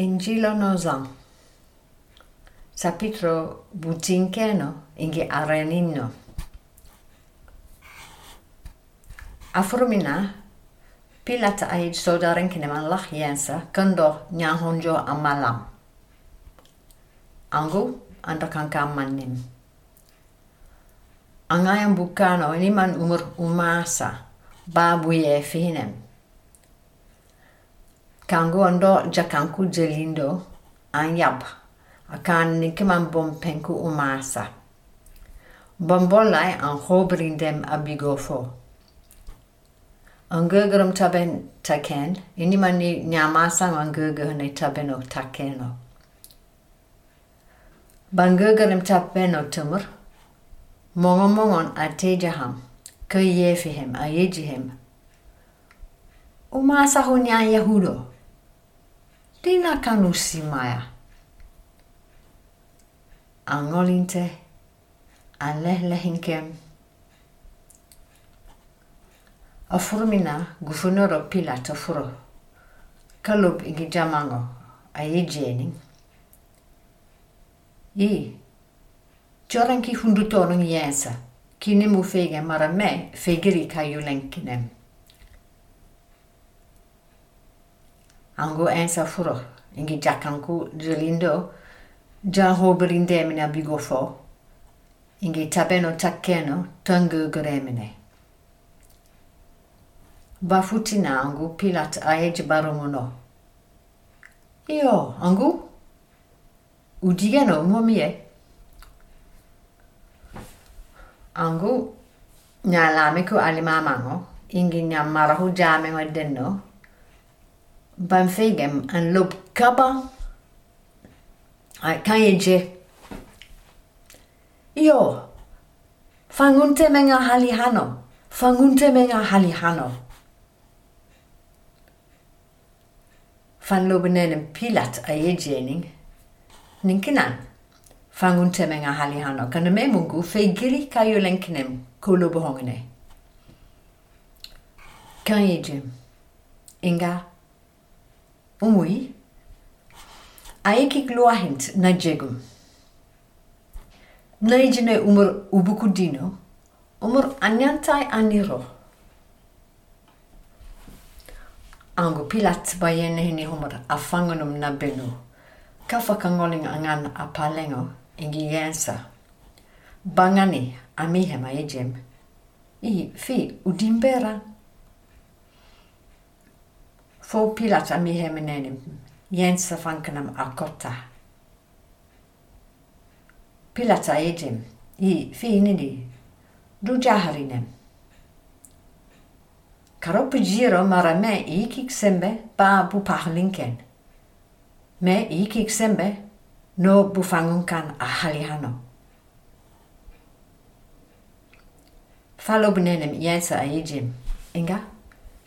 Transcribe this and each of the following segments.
Injilo no Zan. Sapitro butinkeno ingi arenino. Afrumina pilata aid sodaren kineman lach yensa kendo nyahonjo amalam. Angu anda manim. Angayang bukano man umur umasa babu ye Kangu ando jakanku jelindo anyab akan nikiman penku umasa. Bombolai an hobrindem abigofo. Ang gagaram taben taken, ini mani nyamasang ang gagahan tabeno takeno. Bang gagaram tabeno tumur, mongon a tejaham, ke yefihem a yejihem. Umasa hunya yahudo. τι να κάνουν σημαία. Ανόλυντε, ανέλεγχεν. Ο φουρμινά γουφούνερο πίλα το φουρό. Καλούπ ηγιτζαμάγο, αγιτζένι. Ή, Joran ki hundu tonung jensa, kini mu fege mara me fegeri kajulänkkinen. han går ensamfru. Ingi jakanku jolindo. Jan hoberindemina bigofo. Ingi tabeno takkeno tangu gremine. Bafutina angu pilat aej baromono. Io angu? Udigeno momie. Angu nyalameku alimamango. Ingi nyamarahu jame madenno. Benfica, en loopkabba. Kanske... Ja. Fang inte många hallihanor. Fang inte många hallihanor. Fan lobenen pilat a jejening. Ninkinan. Fang inte många hallihanor. Kan du med mungu? Fegiri kajulenknem kolobohongene. Kan jeje. Inga. umui aiki gluahint na jegum. Naijine umur ubukudino, umur anyantai aniro. Angu pilat bayene hini umur afangonum na benu. Kafa kangoling angan apalengo ingi yensa. Bangani amihema ejem. I fi udimbera Fopilat amiheminen jensa fankanam akota. Pilata ejem i finini dujaharinem. Karopi giro mara me ikik sembe ba bupahlinken. Me ikik sembe no bufangunkan ahalihano. Falobnenem jensa ejem. Inga?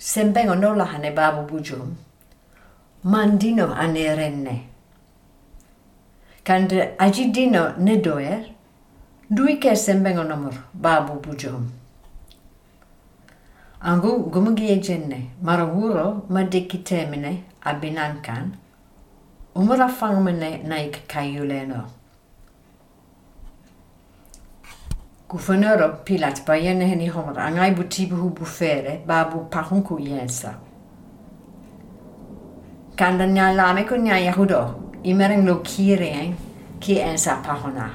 Sembengo nollahan ne babu bujum. Mandino anerenne. Kand agidino nedoer, duike sembengo nomur babu bujum. Angu gumugie jenne, maraguro madikitemine abinankan, umurafangmene naik kayuleno. Guvernero pilat bayene heni homer angai butibu hu bufere babu pahunku yensa. Kanda nya lame ko nya yahudo, imering lo kireen ki ensa pahona.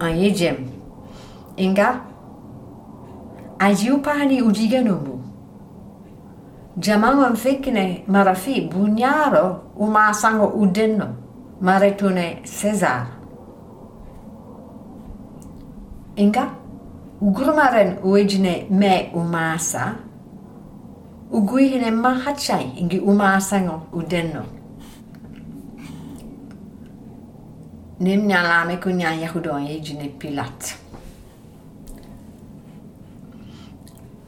Ayejem, inga ajiupani ujiganumu. Jamango mfekine marafi bunyaro umasango udenno maretune Cesar. Inga, ugrumaren uijine me umasa, uguihine ma hachai ingi umasango udenno. Nim nyalame kunya yahudon yejine pilat.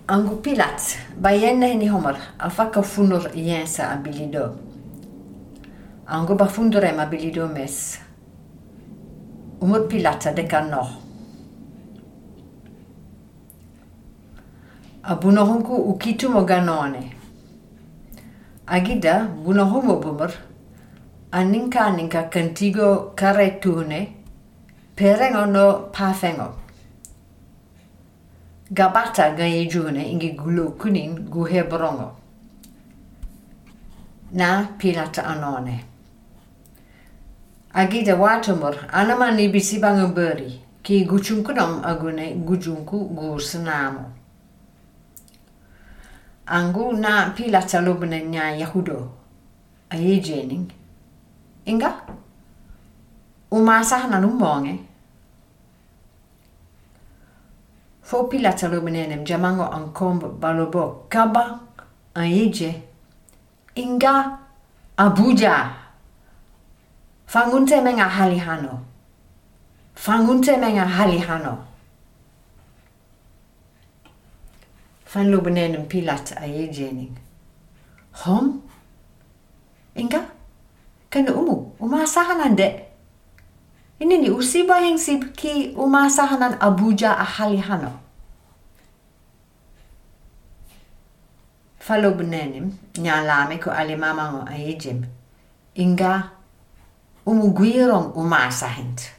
Angu pilat, bayenne ni homor, afaka funor yensa abilido. Angu ba bafundore mabilido mes. Umur pilata dekan noh. bunohunku ukitumo ganone agida bunohumo bumur. Aninka ninka kantigo kare tune perengo no pafengo gabata gaye june ingi gulo kunin guhe brongo na pilata anone agida watumur anama ni bisibango beri. Ki guchunkunom agune gujunku gursinamo angu na pila chalobne nya yahudo. Ayi jening. Inga? Umasah na numonge fo pila chalobnenem jamango ankomb balobo kaba. Ayije inga? Abuja. Fangunte menga halihano. Fangunte menga halihano. van Lubnen en Pilat Ayedjening. Hom? Inga? Kan umu, uma sahanan de. Ini ni usiba hing sib ki uma sahanan abuja ahali hano. Falo bnenim, nyalame ko ali mama mo ayijim. Inga, umu guirong uma sahintu.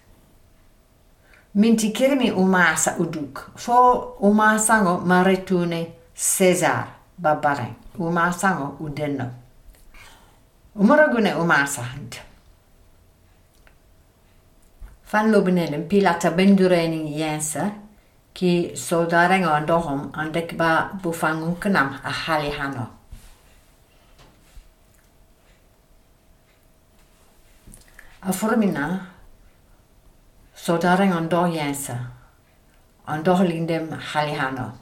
Kirmi umasa uduk. Fo umasango maretune Cesar babareng. Umasango udenno. Umoragune umasahant. Fan lobenelen pilata bendurening yensa ki soldareng on dohom andek ba bufangun kenam a hali hano. A formina So daring on do jensa. An dochelin dem halihano.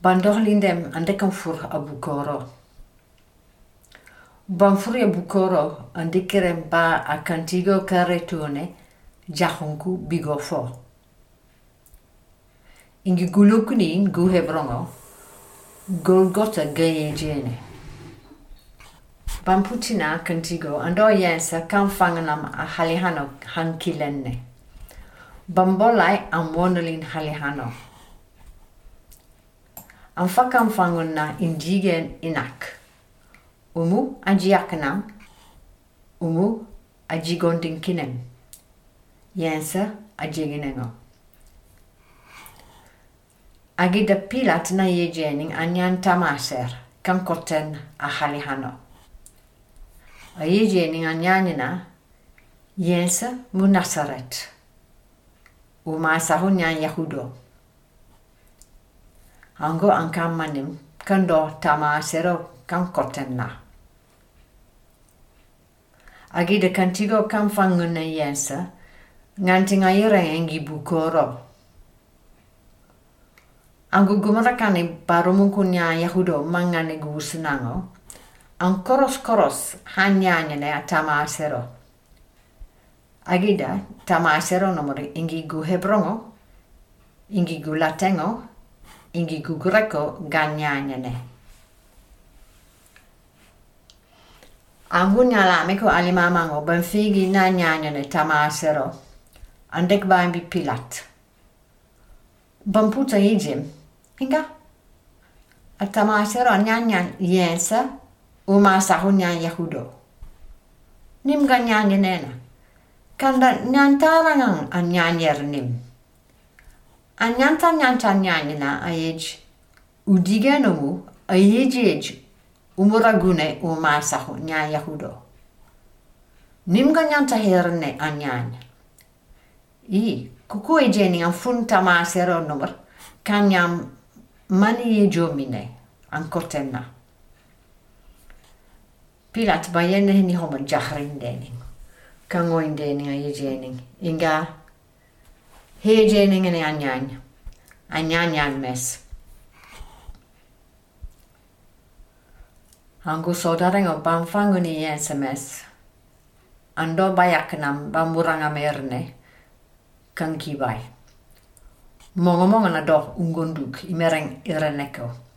Ban dochelin dem fur a bukoro. Ban fur a bukoro an ba a cantigo carretone jahonku bigofo. Ingi gulukuni in guhebrongo. Golgotha gayejene. Bamputina kantigo ando yensa kan fanganam a halihano hankilenne. Bambolai am wonolin halihano. Am fakam fangonna indigen inak. Umu ajiakanam. Umu ajigondin kinem. Yensa ajiginengo. Agida pilat na yejening anyan tamaser kan koten a halihano. A yejening anyanina, yensa mu nasaret. Uma sahunya yahudo. Ango angkamanim, kando tamasero kan koten na. Agi de kantigo kan fangun na yensa, nganting aire engi bukoro. Angu gumarakani baru mungkunya yahudo mangane gusenango, ankoros koros a tamasero. Agida tamasero nomori ingi ingigu hebrongo, ingigu latengo, ingi gu greco gagnanene. Angunya lamiko alimamango benfigi nanyanene tamasero. Andek baimbi pilat. Bamputa hijim. Inga? A Tamasero nyanyan jensa uma sahu nyanya yahudo. Nim ga nena. Kanda nyantarangang an nyanyer nim. An nyanta nyanta nyanya na ayej. Udigenomu ayejej umuragune uma sahu nyanya yahudo. Nim ga nyanta an nyanya. I, kuku e jeni an funta ma sero nomor, kanyam mani e jomine, kotenna. Pilat ba yenne hini homo jahrin dening. Kangoin dening a jening. Inga, he jening ene anyan. Anyan yan mes. Angu sodareng o banfanguni yense mes. Ando bayaknam bamburanga merne kan kibai. Mongo mongo na do ungonduk imereng ireneko.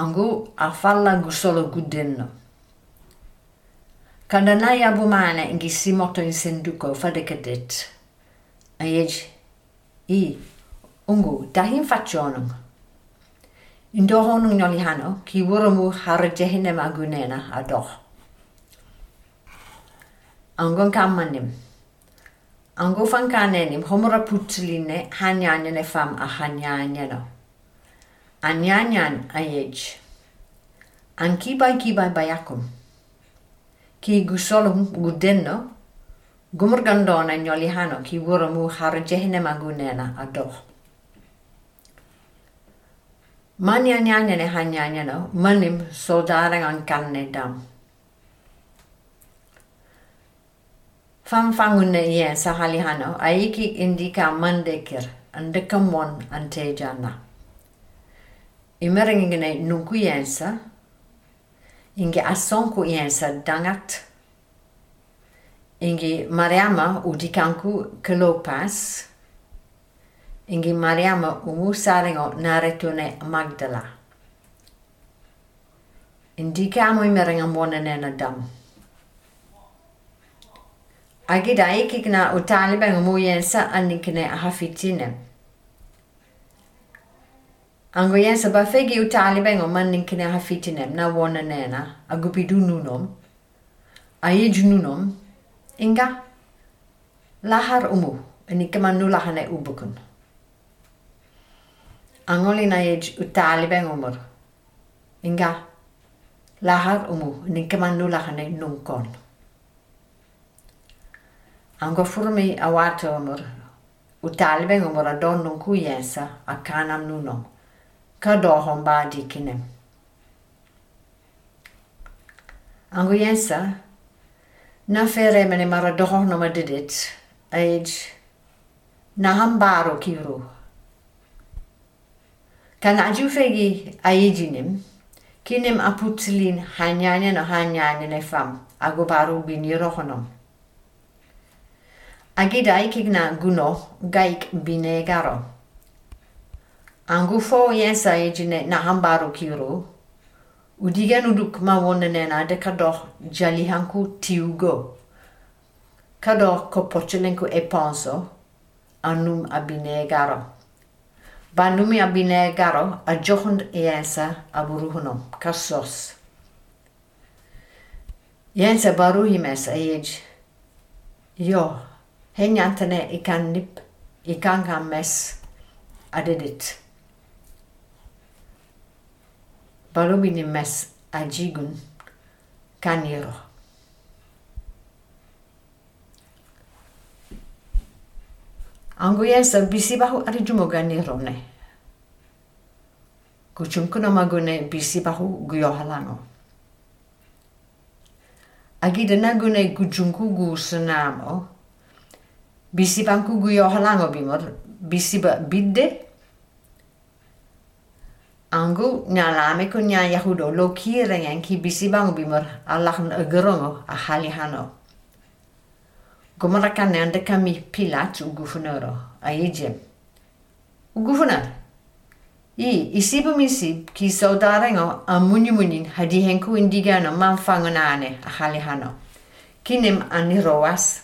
angu a falla ngu solo guddenno Quand on a abumane ngi simoto in senduko fade kadet. Ayej i ungu dahin faccionung. Indohonung nolihano ki wurumu harjehinem agunena adoh. Angon kammanim. Ango fankanenim homora putline hanyanene fam a hanyaneno. Anyanyan ayej. An kibai bayakum. Ki gusolum gudenno gumurgandona nyolihano ki wuramu harajehine magunena adoh. Manya nyanya ne hanya no manim sodarang ang kanne dam. Fam fangun ne yen sa halihano aiki indika mandekir andekamon ante jana. imerinŋine nunku yensa. Inge assonku yensa dangat. Inge mariama udikanku kelopas inge mariama umu saringo naretune magdala. Indikamo imerinŋa monenena dam. Agida ikikna utalibengo mu yensa annikine hafitinem ango yensa ba fegi u taalibeŋo maŋ niŋ kine hafitinem na wona nena. A gupidu nunom. A yiju nunom. Inga lahar umu. Ini kema nu lahane ubukun. Ango li na yej u taalibeŋo mur inga lahar umu. Ini kema nu lahane nunkon. Ango furmi a wato mur u taalibeŋo mur a don nunku yensa. A kanam nunom. kadohon baadikinem. Angu yensa, na fere mene mara dohon no madidit, aid na hambaro kiro. Kan aju fegi aidinem, kinem aputlin hanyane no hanyane ne fam, agu baru bini rohonom. Agidai kigna guno gaik binegaro. garo. Angufo yensa ejine na hambaro kiro. Udiga nuduk ma wonenena de kador jalihanku tiugo. Kador kopochelenku e penso anum abine garo. Banumi abine garo a johund e yensa aburuhunom kasos. Yensa baruhimes ej. Jo, henjantene ikannip ikangammes adedit. Balubini mes ajigun kaniro. Anguyensa bisi bahu ari jumogani rone. Kuchumkuno magune bisi bahu guyohalango. Agi dana gune kujunku gu senamo. Bisi bangku guyohalango bimor. Bisi ba bidde. Angu nyalame ko nya yahudo lo kirengen ki bisi bangu bimor Allah gerongo a halihano. Gomarakan ande kami pilat u guvernoro a ijem. U governor. I isibu misib ki a hadi henku indigano manfangonane a halihano. Kinem aniroas.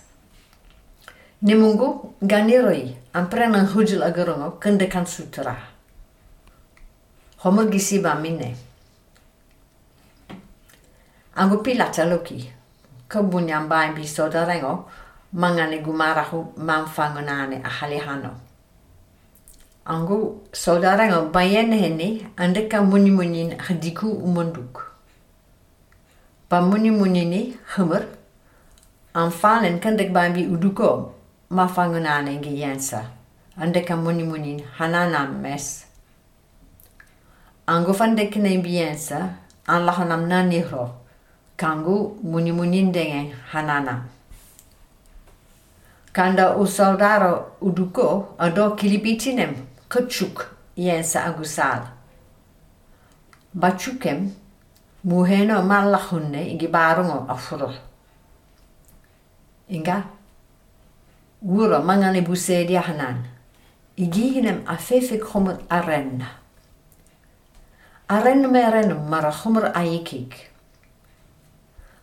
Nimungu ganiroi amprenan hujul agarongo kendekan sutra. Homo gisiba mine. Angu pilata loki. Kabunyam bain bi saudarengo mangane gumarahu manfangonane a halihano. Angu saudaranga bayen hene andeka muni munin hadiku umonduk. Pa muni munini hummer anfalen kandek bambi uduko mafangonane nge yensa. Andeka muni munin hanana mes. Angu fandek ne biensa an lahanam naniro. Kangu muni munin dengan hanana. Kanda o soldaro uduko ado kilipitinem kachuk yensa agusal. Bachukem muheno malahunne igi barungo afuro. Inga wuro mangane busedi hanan. Igihinem afefe khomut arenna. aren meren mara humr ayikig.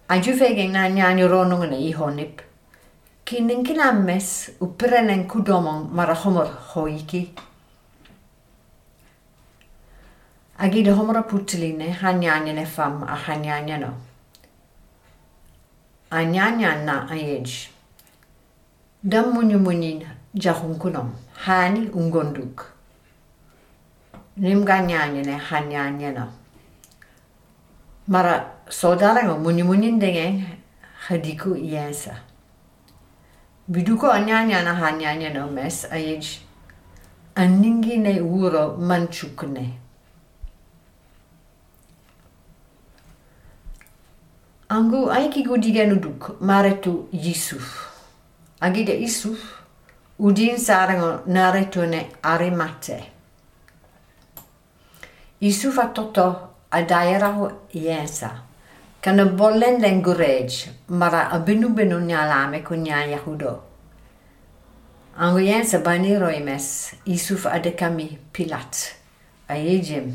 Ajuvegen na nyani ronungen i honip. Kinin kilammes u prenen kudomon mara humr hoiki. Agi de humra puteline hanyanjene fam a hanyanjeno. Anyanjan na ayej. Dam munyu munin jahunkunom, hani ungonduk. 림간냐니네 한냐니나 마라 소다라고 무니 무닌댕에 하디고 이에사 비두고 안냐냐나 한냐니나 메스 아이지 안닝기네 우로 만축네 안구 아이키고 디게누 둑 마레투 예수프 agide isuf udin sarango naretune arimate. Isufa Toto adairau Iesa. Kanabolen language, mara abinu benu nyalame kunya Yahudo. Angoyensa bani roimes, Isuf adekami Pilat. Aejim.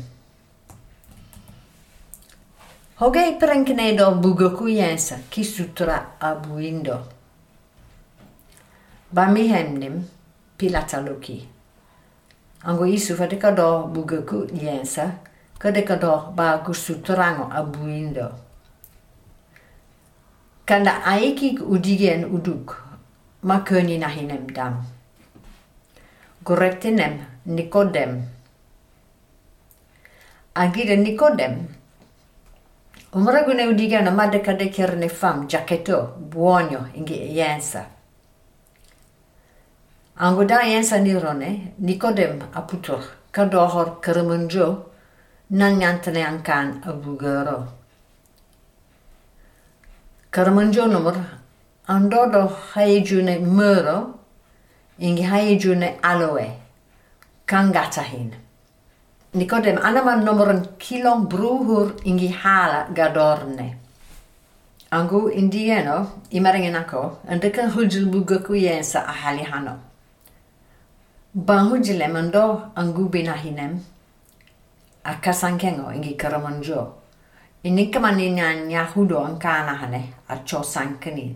Hogei prenknedo bugoku yensa, kisutra abuindo. Bami hemnim, Pilataluki. Ango isu fateka do bugeku yensa, kadeka do bagus sutrango abuindo. Kanda aikik udigen uduk, ma köni nahinem dam. Goretinem Nikodem. Agire Nikodem. Umragune udigano madeka dekerne fam, jaketo, buonio, ingi yensa. Angoda Nikodem aputor kadohor kermenjo nanyantane ankan abugero. Kermenjo nomor andodo haijune mero ingi haijune aloe kangatahin. Nikodem anaman nomoren kilon bruhur ingi hala gadorne. Angu indieno, imaringen ako, andekan hujil buga kuyensa ahali hano. Ban hujile mando angu binahinem, akasankengo ingi karamanjo. Inikamani nyan yahudo ankana hane, acho sankani.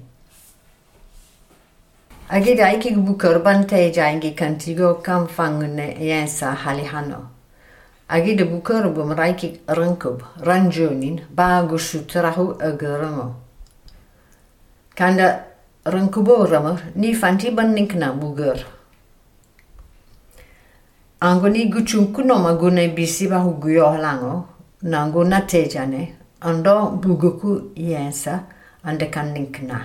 Agida iki bukar banteja ingi kantigo kamfangune yensa hali hano. Agi de bukar bu mraiki rankub ranjonin bagus sutrahu agaramo. Kanda rankubo rama ni fanti banninkna bugar. angoni guchunkuno magune bisiba huguyo hlango nangu natejane ando buguku yensa. Ande kaninkna.